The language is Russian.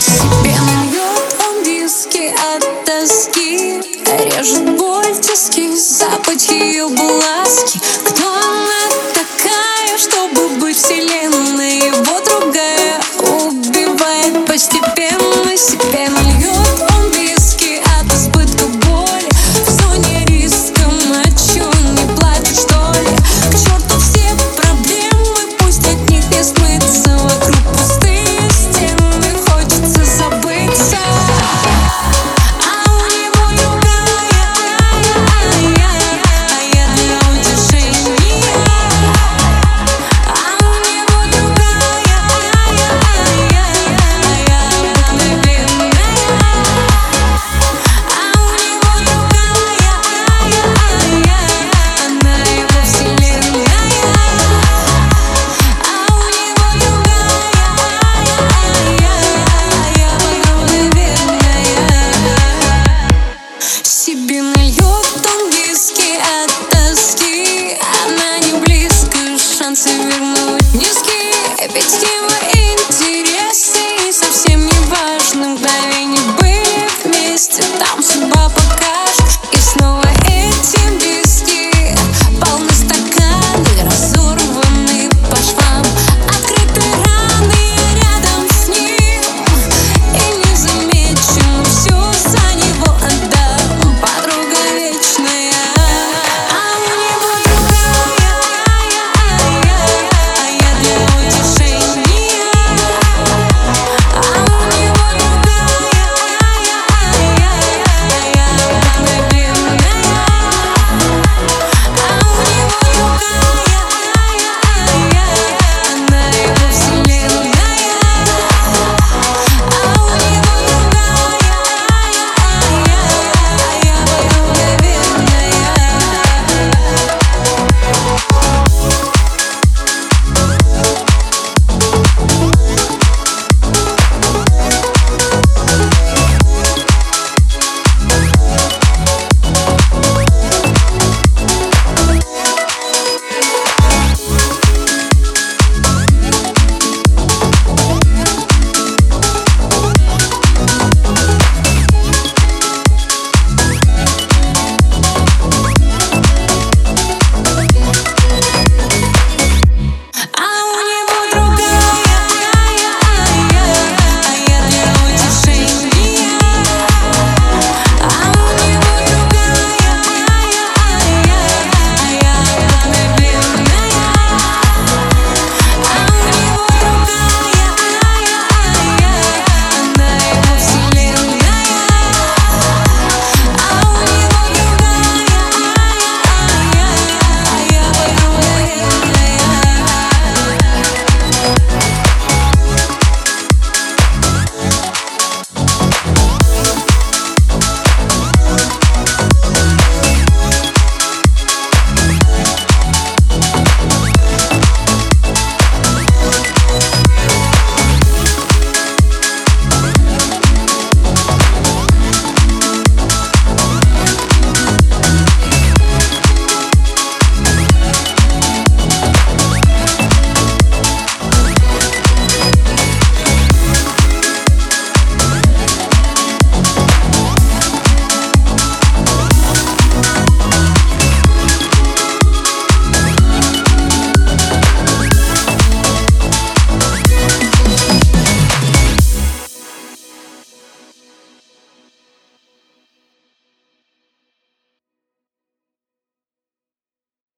Себе моем диски от тоски Режет боль тиски Запах ее булавки.